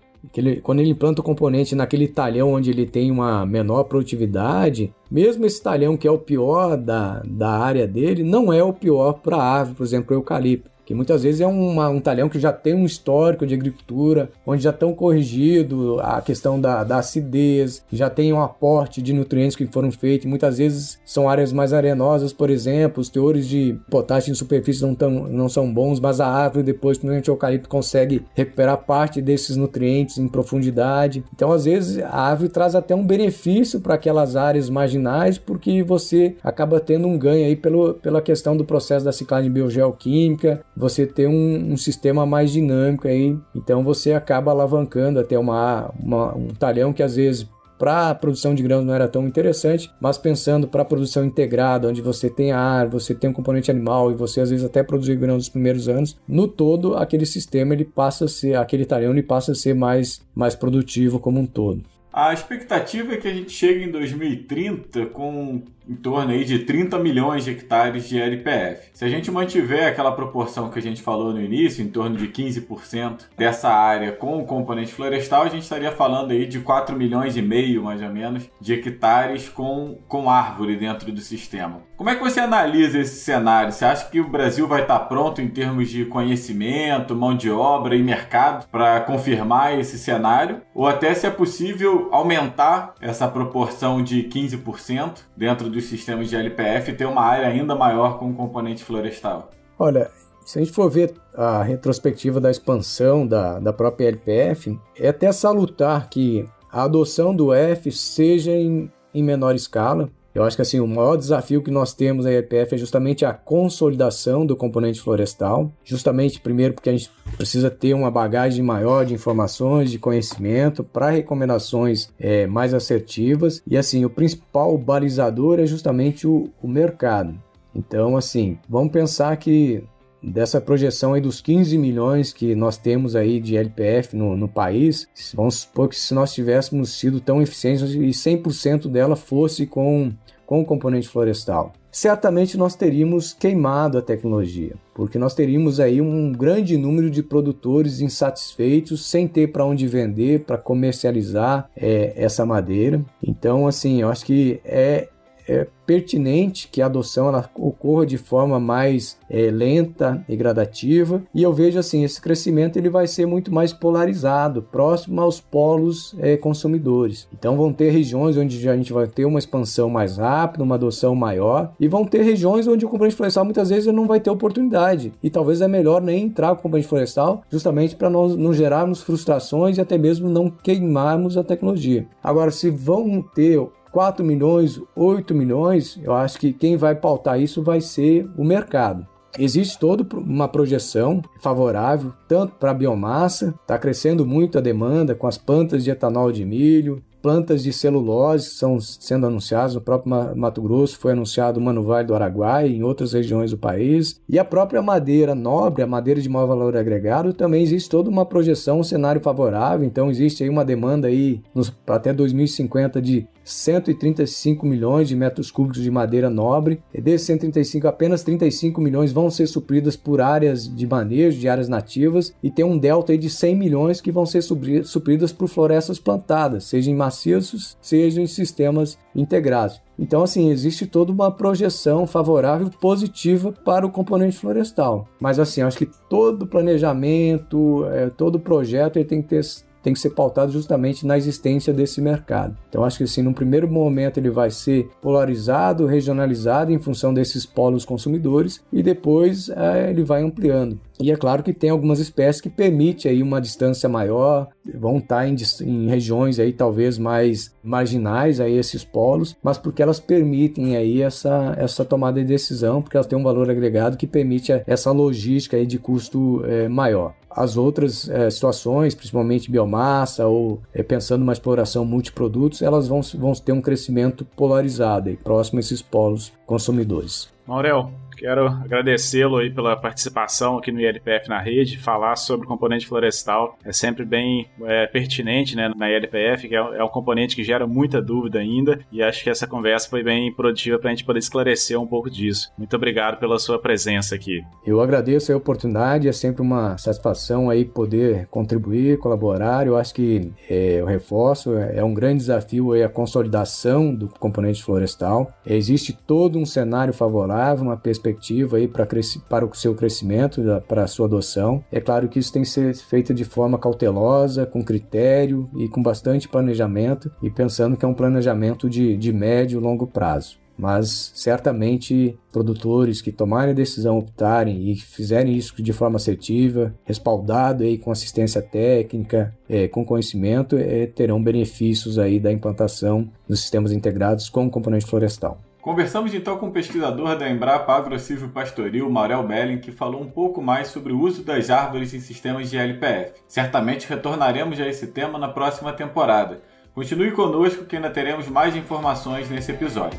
quando ele implanta o componente naquele talhão onde ele tem uma menor produtividade, mesmo esse talhão que é o pior da, da área dele, não é o pior para a árvore, por exemplo, o eucalipto que muitas vezes é uma, um talhão que já tem um histórico de agricultura, onde já estão corrigido a questão da, da acidez, já tem um aporte de nutrientes que foram feitos, muitas vezes são áreas mais arenosas, por exemplo, os teores de potássio em superfície não, tão, não são bons, mas a árvore depois, principalmente o eucalipto, consegue recuperar parte desses nutrientes em profundidade. Então, às vezes, a árvore traz até um benefício para aquelas áreas marginais, porque você acaba tendo um ganho aí pelo, pela questão do processo da ciclagem biogeoquímica, você ter um, um, sistema mais dinâmico aí, então você acaba alavancando até uma, uma um talhão que às vezes para a produção de grãos não era tão interessante, mas pensando para a produção integrada, onde você tem ar, você tem um componente animal e você às vezes até produzir grãos nos primeiros anos, no todo aquele sistema ele passa a ser, aquele talhão ele passa a ser mais, mais produtivo como um todo. A expectativa é que a gente chegue em 2030 com em torno aí de 30 milhões de hectares de LPF. Se a gente mantiver aquela proporção que a gente falou no início, em torno de 15% dessa área com o componente florestal, a gente estaria falando aí de 4 milhões e meio, mais ou menos, de hectares com, com árvore dentro do sistema. Como é que você analisa esse cenário? Você acha que o Brasil vai estar pronto em termos de conhecimento, mão de obra e mercado para confirmar esse cenário? Ou até se é possível aumentar essa proporção de 15% dentro dos sistemas de LPF ter uma área ainda maior com componente florestal? Olha, se a gente for ver a retrospectiva da expansão da, da própria LPF, é até salutar que a adoção do F seja em, em menor escala, eu acho que assim, o maior desafio que nós temos na EPF é justamente a consolidação do componente florestal, justamente primeiro porque a gente precisa ter uma bagagem maior de informações, de conhecimento para recomendações é, mais assertivas e assim, o principal balizador é justamente o, o mercado. Então, assim, vamos pensar que dessa projeção aí dos 15 milhões que nós temos aí de LPF no, no país, vamos supor que se nós tivéssemos sido tão eficientes e 100% dela fosse com, com o componente florestal, certamente nós teríamos queimado a tecnologia, porque nós teríamos aí um grande número de produtores insatisfeitos, sem ter para onde vender, para comercializar é, essa madeira. Então, assim, eu acho que é, é pertinente que a adoção ela ocorra de forma mais é, lenta e gradativa. E eu vejo assim esse crescimento ele vai ser muito mais polarizado próximo aos polos é, consumidores. Então vão ter regiões onde a gente vai ter uma expansão mais rápida uma adoção maior e vão ter regiões onde o componente florestal muitas vezes não vai ter oportunidade. E talvez é melhor nem entrar com o componente florestal justamente para nós não gerarmos frustrações e até mesmo não queimarmos a tecnologia. Agora se vão ter 4 milhões, 8 milhões, eu acho que quem vai pautar isso vai ser o mercado. Existe toda uma projeção favorável, tanto para a biomassa, está crescendo muito a demanda com as plantas de etanol de milho, plantas de celulose estão sendo anunciadas, no próprio Mato Grosso foi anunciado uma no Vale do Araguaia e em outras regiões do país. E a própria madeira nobre, a madeira de maior valor agregado, também existe toda uma projeção, um cenário favorável, então existe aí uma demanda aí nos, até 2050 de 135 milhões de metros cúbicos de madeira nobre. E desses 135, apenas 35 milhões vão ser supridas por áreas de manejo, de áreas nativas, e tem um delta de 100 milhões que vão ser supridas por florestas plantadas, seja em maciços, seja em sistemas integrados. Então, assim, existe toda uma projeção favorável positiva para o componente florestal. Mas, assim, acho que todo planejamento, é, todo projeto ele tem que ter tem que ser pautado justamente na existência desse mercado. Então acho que assim, no primeiro momento ele vai ser polarizado, regionalizado em função desses polos consumidores e depois é, ele vai ampliando. E é claro que tem algumas espécies que permitem aí uma distância maior, vão estar em, em, regiões aí talvez mais marginais a esses polos, mas porque elas permitem aí essa, essa tomada de decisão, porque elas têm um valor agregado que permite essa logística aí de custo é, maior. As outras é, situações, principalmente biomassa ou é, pensando numa exploração multiprodutos, elas vão, vão ter um crescimento polarizado aí, próximo a esses polos consumidores. Maurel, Quero agradecê-lo aí pela participação aqui no ILPF na rede, falar sobre o componente florestal. É sempre bem é, pertinente né, na ILPF, que é, é, um componente que gera muita dúvida ainda, e acho que essa conversa foi bem produtiva para a gente poder esclarecer um pouco disso. Muito obrigado pela sua presença aqui. Eu agradeço a oportunidade, é sempre uma satisfação aí poder contribuir, colaborar. Eu acho que é, eu reforço, é, um grande desafio aí a consolidação do componente florestal. Existe todo um cenário favorável, uma perspectiva perspectiva aí para, o seu crescimento, para a sua adoção. É claro que isso tem que ser feito de forma cautelosa, com critério e com bastante planejamento, e pensando que é um planejamento de, de médio e longo prazo mas certamente produtores que tomarem a decisão, optarem e fizerem isso de forma assertiva, respaldado aí com assistência técnica, é, com conhecimento, é, terão benefícios aí da implantação dos sistemas integrados com componente florestal. Conversamos então com o pesquisador da Embrapa Agrocivil Pastoril, Maurel Belling, que falou um pouco mais sobre o uso das árvores em sistemas de LPF. Certamente retornaremos a esse tema na próxima temporada. Continue conosco que ainda teremos mais informações nesse episódio.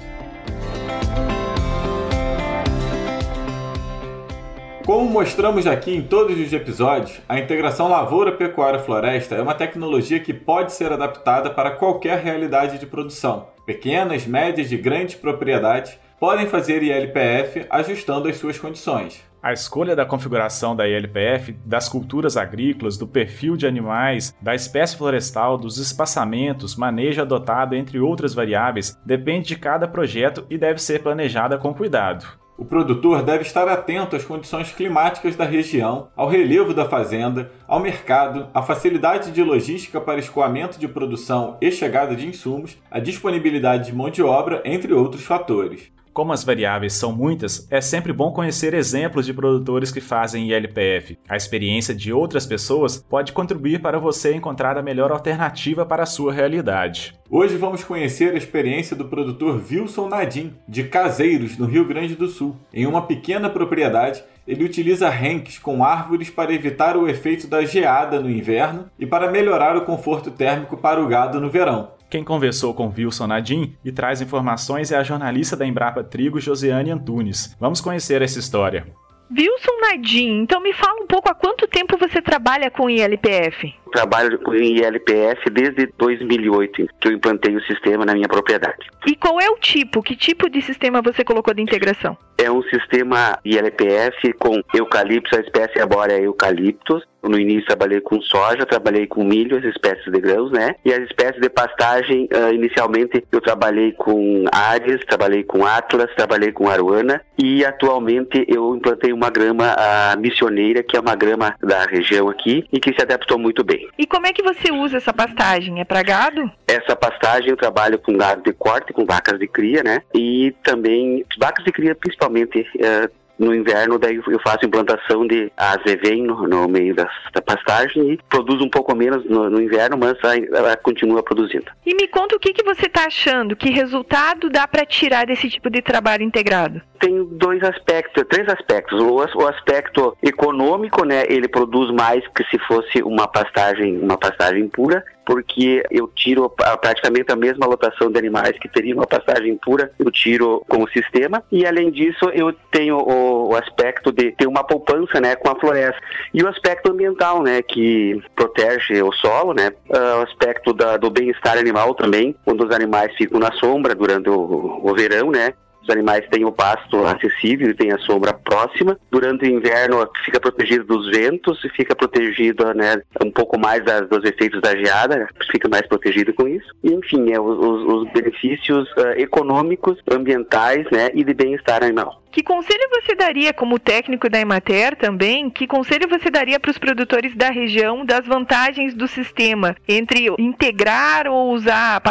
Como mostramos aqui em todos os episódios, a integração lavoura-pecuária-floresta é uma tecnologia que pode ser adaptada para qualquer realidade de produção. Pequenas, médias e grandes propriedades podem fazer ILPF ajustando as suas condições. A escolha da configuração da ILPF, das culturas agrícolas, do perfil de animais, da espécie florestal, dos espaçamentos, manejo adotado, entre outras variáveis, depende de cada projeto e deve ser planejada com cuidado. O produtor deve estar atento às condições climáticas da região, ao relevo da fazenda, ao mercado, à facilidade de logística para escoamento de produção e chegada de insumos, à disponibilidade de mão de obra, entre outros fatores. Como as variáveis são muitas, é sempre bom conhecer exemplos de produtores que fazem ILPF. A experiência de outras pessoas pode contribuir para você encontrar a melhor alternativa para a sua realidade. Hoje vamos conhecer a experiência do produtor Wilson Nadim, de Caseiros, no Rio Grande do Sul. Em uma pequena propriedade, ele utiliza renques com árvores para evitar o efeito da geada no inverno e para melhorar o conforto térmico para o gado no verão. Quem conversou com Wilson Nadim e traz informações é a jornalista da Embrapa Trigo, Josiane Antunes. Vamos conhecer essa história. Wilson Nadim, então me fala um pouco há quanto tempo você trabalha com ILPF? Trabalho com ILPF desde 2008, que eu implantei o sistema na minha propriedade. E qual é o tipo? Que tipo de sistema você colocou de integração? É um sistema ILPF com eucalipto, a espécie arbórea eucaliptus, no início trabalhei com soja, trabalhei com milho, as espécies de grãos, né? E as espécies de pastagem, uh, inicialmente eu trabalhei com Ares, trabalhei com Atlas, trabalhei com Aruana e atualmente eu implantei uma grama uh, missioneira, que é uma grama da região aqui e que se adaptou muito bem. E como é que você usa essa pastagem? É para gado? Essa pastagem eu trabalho com gado de corte, com vacas de cria, né? E também vacas de cria principalmente uh, no inverno, daí eu faço implantação de azevém no, no meio da, da, pastagem e produzo um pouco menos no, no inverno, mas ela continua produzindo. E me conta o que, que você está achando, que resultado dá para tirar desse tipo de trabalho integrado? Tem dois aspectos, três aspectos. O, o aspecto econômico, né, ele produz mais que se fosse uma pastagem, uma pastagem pura, porque eu tiro praticamente a mesma lotação de animais que teria uma pastagem pura, eu tiro com o sistema, e além disso eu tenho o, aspecto de ter uma poupança né, com a floresta. E o aspecto ambiental, né, que protege o solo, né, uh, o aspecto da, do bem-estar animal também, quando os animais ficam na sombra durante o, o verão, né, os animais têm o pasto acessível e têm a sombra próxima. Durante o inverno fica protegido dos ventos e fica protegido né, um pouco mais das, dos efeitos da geada, fica mais protegido com isso. E, enfim, é, os, os benefícios uh, econômicos, ambientais né, e de bem-estar animal. Que conselho você daria, como técnico da Emater também, que conselho você daria para os produtores da região das vantagens do sistema entre integrar ou usar a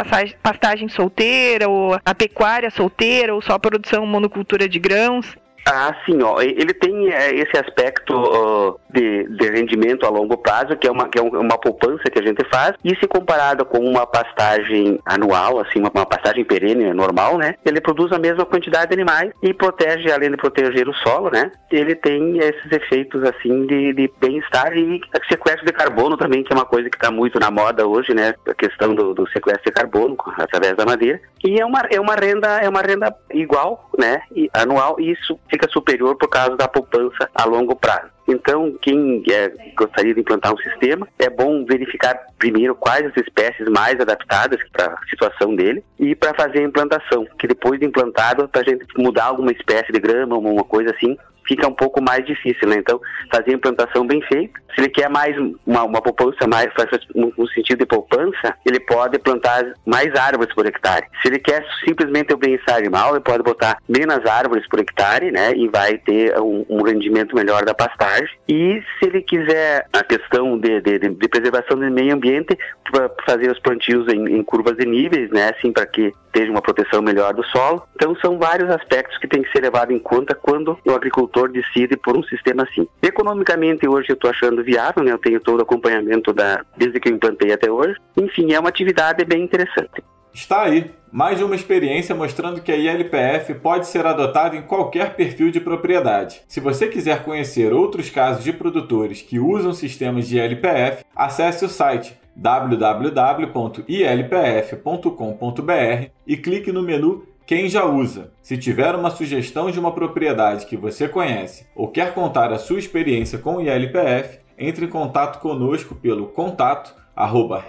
pastagem solteira, ou a pecuária solteira, ou só a produção monocultura de grãos? Ah, sim, ó. Ele tem é, esse aspecto uh, de, de, rendimento a longo prazo, que é, uma, que é uma poupança que a gente faz, e se comparado com uma pastagem anual, assim, uma, uma, pastagem perene normal, né? Ele produz a mesma quantidade de animais e protege, além de proteger o solo, né? Ele tem esses efeitos, assim, de, de bem-estar e sequestro de carbono também, que é uma coisa que está muito na moda hoje, né? A questão do, do, sequestro de carbono através da madeira. E é uma, é uma renda, é uma renda igual, né? E, anual, e isso fica superior por causa da poupança a longo prazo. Então, quem é, gostaria de implantar um sistema, é bom verificar primeiro quais as espécies mais adaptadas para a situação dele e para fazer a implantação, que depois de implantado, para a gente mudar alguma espécie de grama, uma coisa assim, fica um pouco mais difícil, né? Então, fazer a implantação bem feita. Se ele quer mais uma, uma poupança, mais no sentido de poupança, ele pode plantar mais árvores por hectare. Se ele quer simplesmente o bem-estar animal, ele pode botar menos árvores por hectare, né? E vai ter um, um rendimento melhor da pastagem. E se ele quiser a questão de, de, de preservação do meio ambiente, fazer os plantios em, em curvas de níveis, né? Assim, para que esteja uma proteção melhor do solo. Então, são vários aspectos que têm que ser levados em conta quando o agricultor decide por um sistema assim. Economicamente, hoje eu estou achando viável, né? Eu tenho todo o acompanhamento da, desde que eu implantei até hoje. Enfim, é uma atividade bem interessante. Está aí mais uma experiência mostrando que a ILPF pode ser adotada em qualquer perfil de propriedade. Se você quiser conhecer outros casos de produtores que usam sistemas de ILPF, acesse o site www.ilpf.com.br e clique no menu Quem já usa. Se tiver uma sugestão de uma propriedade que você conhece ou quer contar a sua experiência com o ILPF, entre em contato conosco pelo contato arroba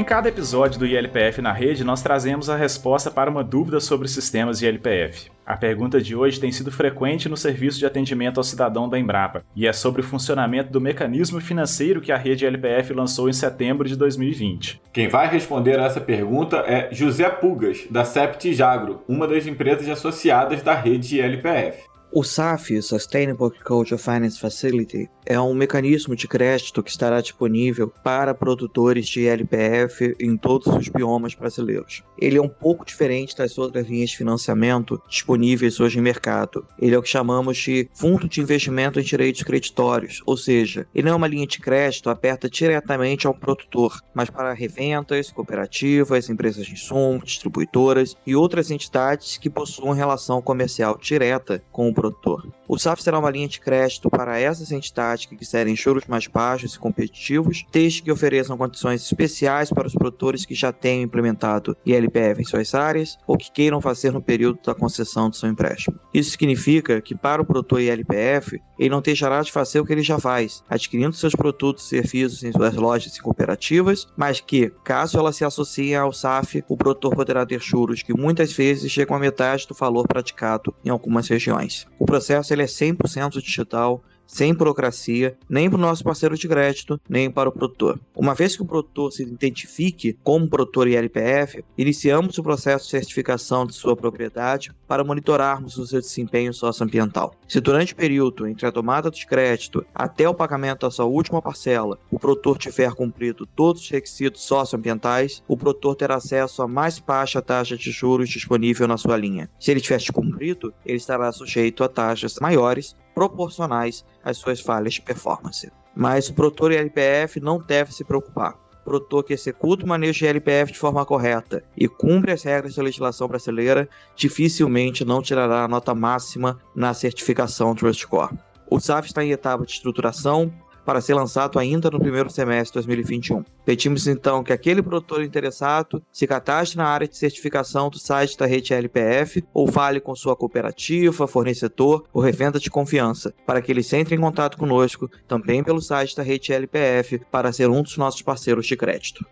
Em cada episódio do ILPF na rede, nós trazemos a resposta para uma dúvida sobre sistemas ILPF. A pergunta de hoje tem sido frequente no serviço de atendimento ao cidadão da Embrapa e é sobre o funcionamento do mecanismo financeiro que a rede ILPF lançou em setembro de 2020. Quem vai responder a essa pergunta é José Pugas, da Sept Jagro, uma das empresas associadas da rede ILPF. O SAF, Sustainable Agriculture Finance Facility, é um mecanismo de crédito que estará disponível para produtores de LPF em todos os biomas brasileiros. Ele é um pouco diferente das outras linhas de financiamento disponíveis hoje em mercado. Ele é o que chamamos de Fundo de Investimento em Direitos Creditórios, ou seja, ele não é uma linha de crédito aberta diretamente ao produtor, mas para reventas, cooperativas, empresas de insumos, distribuidoras e outras entidades que possuam relação comercial direta com o produtor. O SAF será uma linha de crédito para essas entidades que quiserem juros mais baixos e competitivos, desde que ofereçam condições especiais para os produtores que já tenham implementado ILPF em suas áreas ou que queiram fazer no período da concessão do seu empréstimo. Isso significa que para o produtor ILPF, ele não deixará de fazer o que ele já faz, adquirindo seus produtos e serviços em suas lojas e cooperativas, mas que, caso ela se associe ao SAF, o produtor poderá ter juros que muitas vezes chegam a metade do valor praticado em algumas regiões. O processo ele é 100% digital, sem burocracia, nem para o nosso parceiro de crédito, nem para o produtor. Uma vez que o produtor se identifique como produtor ILPF, iniciamos o processo de certificação de sua propriedade para monitorarmos o seu desempenho socioambiental. Se durante o período entre a tomada de crédito até o pagamento da sua última parcela, o produtor tiver cumprido todos os requisitos socioambientais, o produtor terá acesso à mais baixa taxa de juros disponível na sua linha. Se ele tiver cumprido, ele estará sujeito a taxas maiores proporcionais às suas falhas de performance. Mas o produtor LPF não deve se preocupar. O produtor que executa o manejo de LPF de forma correta e cumpre as regras da legislação brasileira dificilmente não tirará a nota máxima na certificação Trust Core. O SAF está em etapa de estruturação, para ser lançado ainda no primeiro semestre de 2021. Pedimos então que aquele produtor interessado se cadastre na área de certificação do site da rede LPF ou fale com sua cooperativa, fornecedor ou revenda de confiança, para que eles entrem em contato conosco também pelo site da rede LPF para ser um dos nossos parceiros de crédito.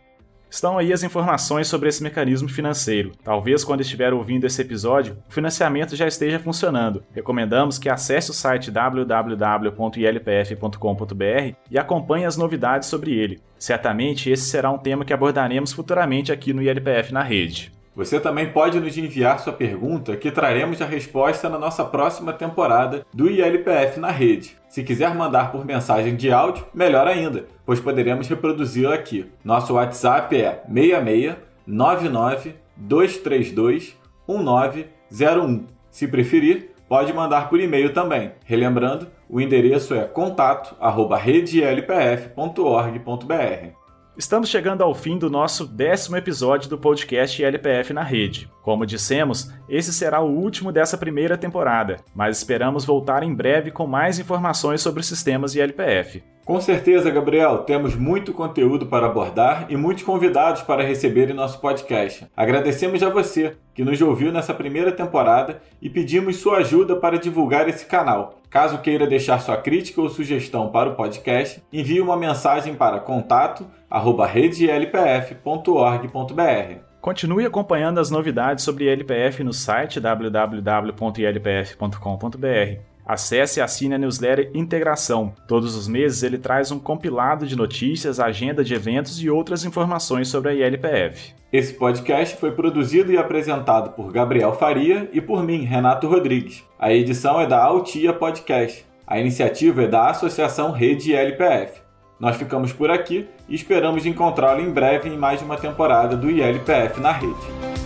Estão aí as informações sobre esse mecanismo financeiro. Talvez quando estiver ouvindo esse episódio, o financiamento já esteja funcionando. Recomendamos que acesse o site www.ilpf.com.br e acompanhe as novidades sobre ele. Certamente esse será um tema que abordaremos futuramente aqui no ILPF na rede. Você também pode nos enviar sua pergunta que traremos a resposta na nossa próxima temporada do ILPF na rede. Se quiser mandar por mensagem de áudio, melhor ainda, pois poderemos reproduzi-la aqui. Nosso WhatsApp é 66 99 232 1901. Se preferir, pode mandar por e-mail também. Relembrando, o endereço é contato@redelpf.org.br. Estamos chegando ao fim do nosso décimo episódio do podcast LPF na Rede. Como dissemos, esse será o último dessa primeira temporada, mas esperamos voltar em breve com mais informações sobre sistemas de LPF. Com certeza, Gabriel, temos muito conteúdo para abordar e muitos convidados para receber em nosso podcast. Agradecemos a você que nos ouviu nessa primeira temporada e pedimos sua ajuda para divulgar esse canal. Caso queira deixar sua crítica ou sugestão para o podcast, envie uma mensagem para contato@redelpf.org.br. Continue acompanhando as novidades sobre LPF no site www.ilpf.com.br. Acesse e assine a newsletter Integração. Todos os meses ele traz um compilado de notícias, agenda de eventos e outras informações sobre a ILPF. Esse podcast foi produzido e apresentado por Gabriel Faria e por mim, Renato Rodrigues. A edição é da Altia Podcast. A iniciativa é da Associação Rede ILPF. Nós ficamos por aqui e esperamos encontrá-lo em breve em mais uma temporada do ILPF na rede.